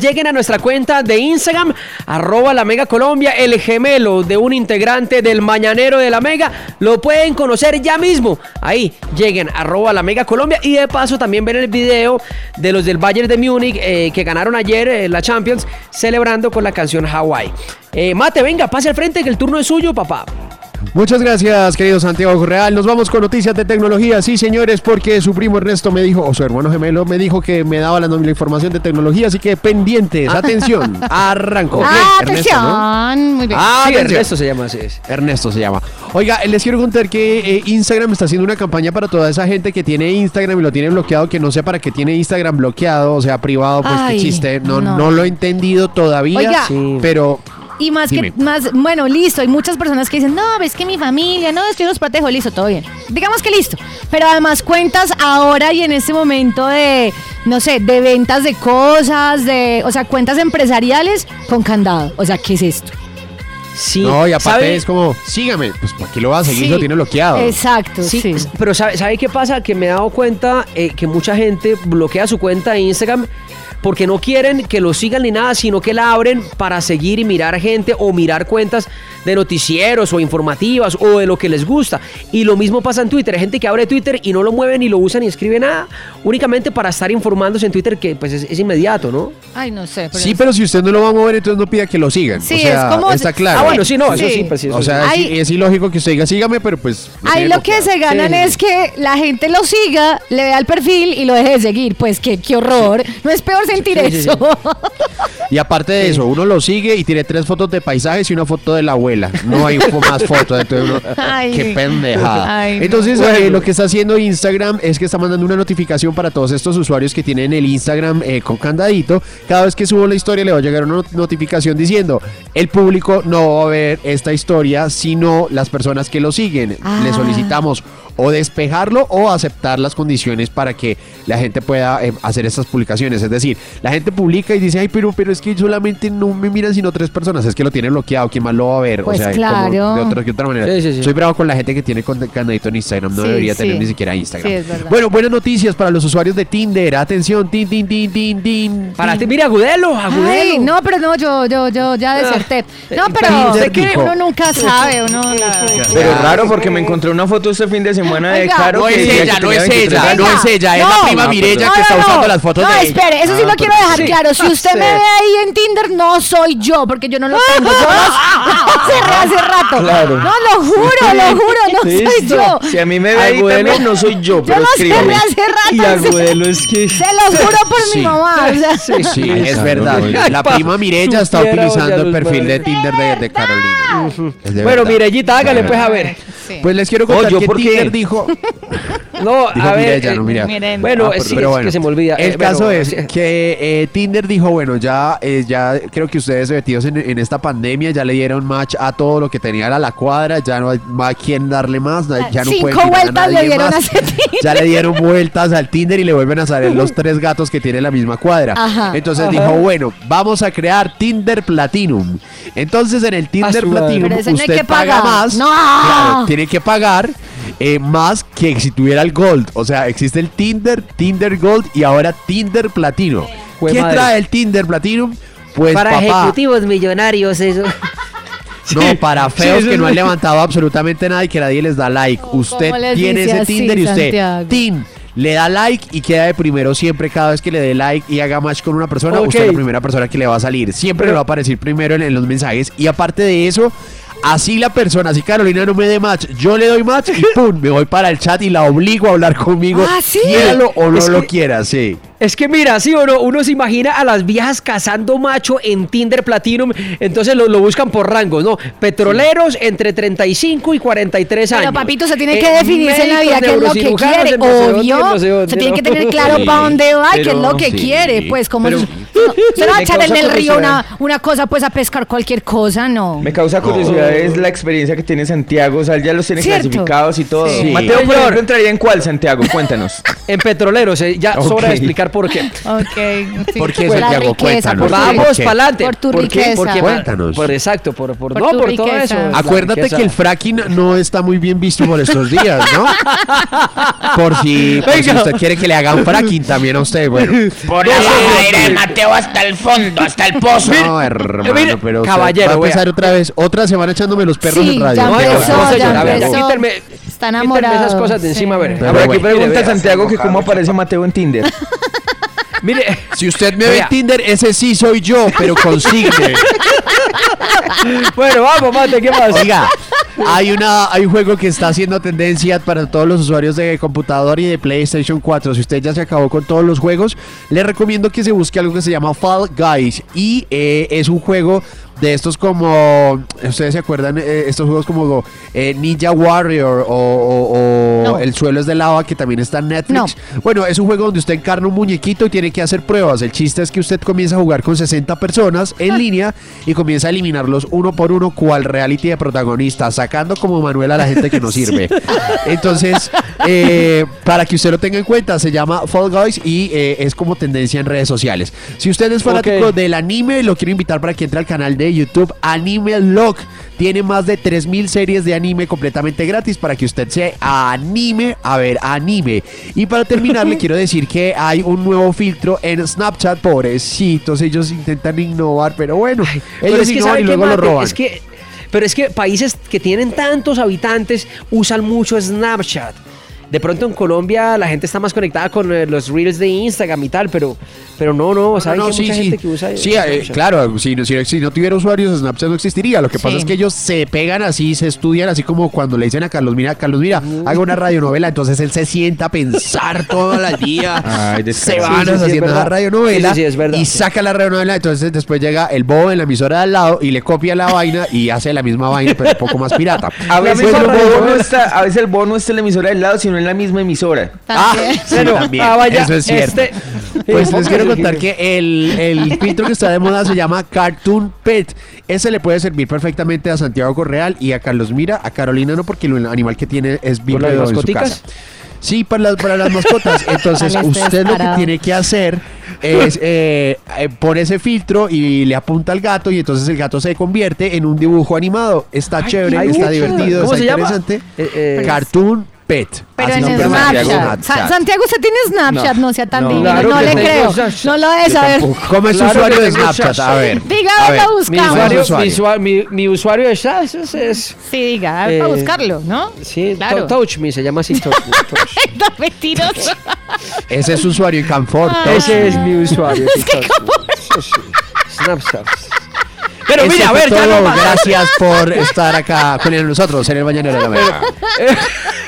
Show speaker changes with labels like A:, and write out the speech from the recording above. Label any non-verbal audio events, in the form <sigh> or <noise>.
A: Lleguen a nuestra cuenta de Instagram, arroba la Mega Colombia, el gemelo de un integrante del Mañanero de la Mega. Lo pueden conocer ya mismo. Ahí, lleguen, arroba la Mega Colombia. Y de paso también ven el video de los del Bayern de Múnich eh, que ganaron ayer eh, la Champions, celebrando con la canción Hawaii. Eh, Mate, venga, pase al frente que el turno es suyo, papá.
B: Muchas gracias, querido Santiago Real. Nos vamos con noticias de tecnología. Sí, señores, porque su primo Ernesto me dijo, o su hermano gemelo me dijo que me daba la, la información de tecnología, así que pendientes, <laughs> atención, arranco.
C: Ah, atención, muy bien.
A: Ah, sí, Ernesto se llama así. Es.
B: Ernesto se llama. Oiga, les quiero contar que eh, Instagram está haciendo una campaña para toda esa gente que tiene Instagram y lo tiene bloqueado, que no sé para qué tiene Instagram bloqueado, o sea, privado, pues
C: Ay,
B: qué chiste. No,
C: no.
B: no. lo he entendido todavía,
C: Oiga.
A: Sí.
B: pero
C: Y más
B: Dime.
C: que, más, bueno, listo, hay muchas personas que dicen, no, ves que mi familia, no, yo los protejo, listo, todo bien. Digamos que listo. Pero además cuentas ahora y en este momento de, no sé, de ventas de cosas, de, o sea, cuentas empresariales con candado. O sea, ¿qué es esto?
A: Sí,
B: no, y aparte
A: ¿sabe?
B: es como, sígame, pues ¿para qué lo vas a seguir?
C: Sí.
B: Lo tiene bloqueado.
C: Exacto,
A: Sí,
C: sí.
A: pero ¿sabe, sabe qué pasa? Que me he dado cuenta eh, que mucha gente bloquea su cuenta de Instagram porque no quieren que lo sigan ni nada, sino que la abren para seguir y mirar gente o mirar cuentas de noticieros o informativas o de lo que les gusta. Y lo mismo pasa en Twitter. Hay gente que abre Twitter y no lo mueve ni lo usa ni escribe nada, únicamente para estar informándose en Twitter que pues es, es inmediato, ¿no?
C: Ay, no sé.
B: Sí, pero si usted no lo va a mover, entonces no pida que lo sigan.
C: Sí,
B: o sea,
C: es como-
B: está claro.
A: Ah, bueno, sí, no, eso
C: Sí.
A: sí, pues sí, eso
B: O sea,
C: Ay.
B: es, es ilógico que usted diga, sígame, pero pues...
C: Ahí lo que se ganan
A: Sí,
C: es que la gente lo siga, le vea el perfil y lo deje de seguir. Pues qué, qué horror. No es peor sentir
A: Sí, sí, sí.
C: eso.
B: Y aparte de eso, uno lo sigue y tiene tres fotos de paisajes y una foto de la abuela. No hay fo- más fotos. Entonces uno,
C: Ay.
B: qué pendejada.
C: Ay, no.
B: entonces, eh, lo que está haciendo Instagram es que está mandando una notificación para todos estos usuarios que tienen el Instagram eh, con candadito. Cada vez que subo la historia le va a llegar una not- notificación diciendo, el público no va a ver esta historia, sino las personas que lo siguen.
C: Ah.
B: Le solicitamos o despejarlo o aceptar las condiciones para que la gente pueda eh, hacer estas publicaciones. Es decir, la gente publica y dice, ay, pero, pero es que solamente no me miran sino tres personas. Es que lo tiene bloqueado, ¿quién más lo va a ver?
C: Pues
B: o sea,
C: claro.
B: como de otra, que otra manera.
A: Sí, sí, sí.
B: Soy bravo con la gente que tiene candadito en Instagram. No
C: Sí,
B: debería
C: sí.
B: tener ni siquiera Instagram.
C: Sí, es verdad.
B: bueno, buenas noticias para los usuarios de Tinder. Atención, tin, tin, tin, tin, tin.
A: Para ti, mira, Agudelo, Agudelo.
C: Ay, no, pero no, yo, yo, yo ya deserté. No, pero
B: Tinder dijo.
C: uno nunca sabe, uno la-
D: Pero raro porque me encontré una foto este fin de semana de
C: Oiga.
D: Caro.
B: No es ella, no es
D: 23
B: ella, no es ella, es la
C: No.
B: prima
D: No,
B: Mirella
D: no,
B: que está usando las fotos
C: no,
B: de
C: espere, eso sí
B: Ah,
C: lo quiero dejar
A: sí.
C: claro. Si usted me
A: Sí.
C: ve ahí en Tinder, no soy yo, porque yo no lo tengo. Yo lo <laughs> cerré hace rato.
D: Claro.
C: No, lo juro, lo juro, no soy yo.
D: Si a mí me ve ahí también, no soy yo,
C: Yo
D: pero
C: lo cerré
D: escríbame.
C: hace rato.
A: Y
C: se-
A: Agudelo es que...
C: Se los juro por
B: Sí.
C: mi mamá. o sea.
B: Sí, es
D: Claro,
B: verdad.
D: no,
B: La prima Mirella está utilizando el perfil de. Tinder de, Carolina.
A: Bueno. Mirellita, hágale pues a ver.
C: Sí.
B: Pues les quiero contar
D: ¿yo
B: que? Tinder dijo. <laughs>
A: No,
B: Dijo
A: a ver.
B: Mirella, no
A: eh,
B: Mirella.
C: Miren.
A: Bueno,
B: Ah, pero-
A: sí,
B: pero
A: es
B: bueno.
A: que se me olvida.
B: El
A: Eh,
B: caso
A: bueno,
B: es
A: sí.
B: que eh, Tinder dijo, bueno, ya, eh, ya creo que ustedes metidos en, en esta pandemia ya le dieron match a todo lo que tenía a la cuadra, ya no hay más a quién darle más, ya no
C: Cinco
B: pueden a
C: vueltas le dieron
B: más.
C: a ese Tinder.
B: Ya le dieron vueltas al Tinder y le vuelven a salir los tres gatos que tiene la misma cuadra.
C: Ajá.
B: Entonces dijo, bueno, vamos a crear Tinder Platinum. Entonces en el Tinder. Platinum
C: no
B: usted
C: que
B: paga más.
C: No.
B: Claro, tiene que pagar eh, más que si tuviera el Gold. O sea, existe el Tinder, Tinder Gold y ahora Tinder Platino.
A: Jue
B: ¿Qué
A: madre.
B: trae el Tinder Platinum? Pues
A: Para
B: papá,
A: ejecutivos millonarios, eso. <laughs>
B: no, para feos
A: sí,
B: que no han levantado absolutamente nada y que nadie les da like. Usted
C: ¿Cómo les
B: tiene ese
C: así,
B: Tinder y usted,
C: Santiago?
B: Tin, le da like y queda de primero siempre cada vez que le dé like y haga match con una persona, usted es la primera persona que le va a salir. Siempre le va a aparecer primero en, en los mensajes y aparte de eso, así la persona, si Carolina no me dé match, yo le doy match y pum, me voy para el chat y la obligo a hablar conmigo.
C: Ah, ¿sí?
B: Quiéralo o no
A: Es
B: lo
A: que-
B: quiera, sí.
A: Es que mira, sí o no, uno se imagina a las viejas cazando macho en Tinder Platinum, entonces lo, lo buscan por rangos, ¿no? Petroleros entre 35 y 43 años.
C: Pero papito, se tiene
A: Eh,
C: que definirse en la vida qué es lo que quiere, obvio. Se tiene que tener claro
B: Sí,
C: para dónde va y qué es lo que
B: sí.
C: quiere, pues como
B: Pero-
C: Se no va a echar en el río una, una cosa, pues a pescar cualquier cosa, no.
D: Me causa curiosidad es la experiencia que tiene Santiago, o sea, él ya los tiene
C: Cierto.
D: clasificados y todo.
B: Sí.
D: Mateo, por ejemplo, entraría en cuál, Santiago? Cuéntanos. <laughs>
A: En petroleros, eh, ya sobra de explicar por qué.
C: Ok. sí.
B: ¿Por qué,
C: Por
B: Santiago?
C: riqueza,
B: Cuéntanos.
C: por
A: Vamos adelante.
C: Por tu riqueza.
B: Cuéntanos.
A: Por, exacto, por, por,
C: Por
A: no, por todo eso.
B: Acuérdate que el fracking no está muy bien visto por estos días, ¿no? <laughs> Por si, por usted quiere que le hagan fracking también a usted, bueno.
E: Por la de Mateo hasta el fondo, hasta el pozo.
B: No, hermano,
A: mire,
B: pero
A: caballero,
B: va a empezar otra vez, otra semana echándome los perros
C: Sí,
B: en radio.
C: ya
A: No,
C: empezó,
A: empezó,
C: ya
A: a ver,
C: empezó.
A: quítenme-
C: Está enamorado.
A: esas cosas de
C: sí.
A: encima, a ver.
B: Pero
D: Ahora aquí
B: bueno.
D: pregunta
A: Mire, vea.
D: Santiago que cómo aparece Mateo en Tinder. <laughs>
A: Mire,
B: Si usted me ve en Tinder, ese sí soy yo, pero consigne. <laughs>
A: bueno, vamos, mate, ¿qué más?
B: Oiga, hay, una, hay un juego que está haciendo tendencia para todos los usuarios de computador y de PlayStation 4. Si usted ya se acabó con todos los juegos, le recomiendo que se busque algo que se llama Fall Guys. Y eh, es un juego de estos como, ustedes se acuerdan, Eh, estos juegos como eh, Ninja Warrior o, o- o
C: No.
B: El suelo es de lava que también está en Netflix. Bueno, es un juego donde usted encarna un muñequito y tiene que hacer pruebas. El chiste es que usted comienza a jugar con 60 personas en línea y comienza a eliminarlos uno por uno cual reality de protagonista, sacando como Manuel a la gente que no <laughs> sirve. Entonces, eh, para que usted lo tenga en cuenta, se llama Fall Guys y es como tendencia en redes sociales. Si usted es fanático
A: Ok.
B: del anime, lo quiero invitar para que entre al canal de YouTube Anime Log. Tiene más de 3000 series de anime completamente gratis para que usted se anime a ver anime. Y para terminar, le <laughs> quiero decir que hay un nuevo filtro en Snapchat. Pobrecitos, ellos intentan innovar, pero bueno,
A: Pero
B: ellos
A: es que
B: innovan
A: ¿sabe
B: y luego lo roban.
A: Es que, pero es que países que tienen tantos habitantes usan mucho Snapchat. De pronto en Colombia la gente está más conectada con eh, los reels de Instagram y tal, pero, pero no, no, ¿saben
B: No,
A: que
B: no,
A: hay mucha gente que usa
B: Sí, eh,
A: Snapchat?
B: claro, si, no- si, si no tuviera usuarios, Snapchat no existiría. Lo que pasa
C: Sí.
B: es que ellos se pegan así, se estudian así como cuando le dicen a Carlos, mira, Carlos, mira, haga una radionovela. Entonces él se sienta a pensar <laughs> todo el día.
D: Ay,
B: se van
A: Sí, sí, sí,
B: haciendo la radionovela
A: Sí, sí, sí, es verdad,
B: y
A: sí.
B: saca la radionovela. Entonces después llega el bobo en la emisora de al lado y le copia la vaina y hace la misma vaina, pero un poco más pirata. <laughs>
D: A veces, el bono
A: radionovela.
D: está, a veces el bono no está en la emisora del lado, sino en la misma emisora.
B: Ah,
C: También.
B: sí,
A: Bueno,
B: también.
A: ah, vaya,
B: Eso es cierto.
A: este-
B: Pues les quiero contar que el, el filtro que está de moda se llama Cartoon Pet. Ese le puede servir perfectamente a Santiago Correal y a Carlos Mira. A Carolina no, porque el animal que tiene es vívido en su casa. Sí, para las, para las mascotas. <laughs> Entonces, usted lo que tiene que hacer es eh, eh, pone ese filtro y le apunta al gato y entonces el gato se convierte en un dibujo animado. Está chévere, está divertido,
A: ¿Cómo
B: está interesante.
A: Eh, eh,
B: Cartoon Pet.
C: Pero
B: Así
C: en
B: se
D: Santiago.
C: Snapchat. Sa-
B: Snapchat.
C: Santiago, usted tiene Snapchat, no,
D: No,
C: sea tan
D: no.
C: divino.
A: Claro
C: no
A: que
C: le creo.
A: Snapchat.
C: No lo debe saber.
B: ¿Cómo es su
A: Claro
B: usuario
A: que
B: de Snapchat?
A: Snapchat.
B: A ver.
C: Diga,
B: a
C: a ver, la
A: mi,
C: buscamos.
A: usuario,
B: usuario.
A: mi, usua- mi- mi usuario es, ah, es, es- es-
C: Sí, diga, a ver,
A: Eh,
C: para buscarlo, ¿no?
A: sí,
C: Claro.
A: to- Touch Me, se llama así Touch Touch <laughs> Me.
C: No, mentiroso.
B: Ese es su usuario en Canfort.
C: Ah.
A: Ese es mi usuario. Sí, sí. Snapchat. Pero
B: Eso
A: mire, a ver, ya no más.
B: Gracias por estar acá con nosotros en el Mañanero de la Mañana. <laughs>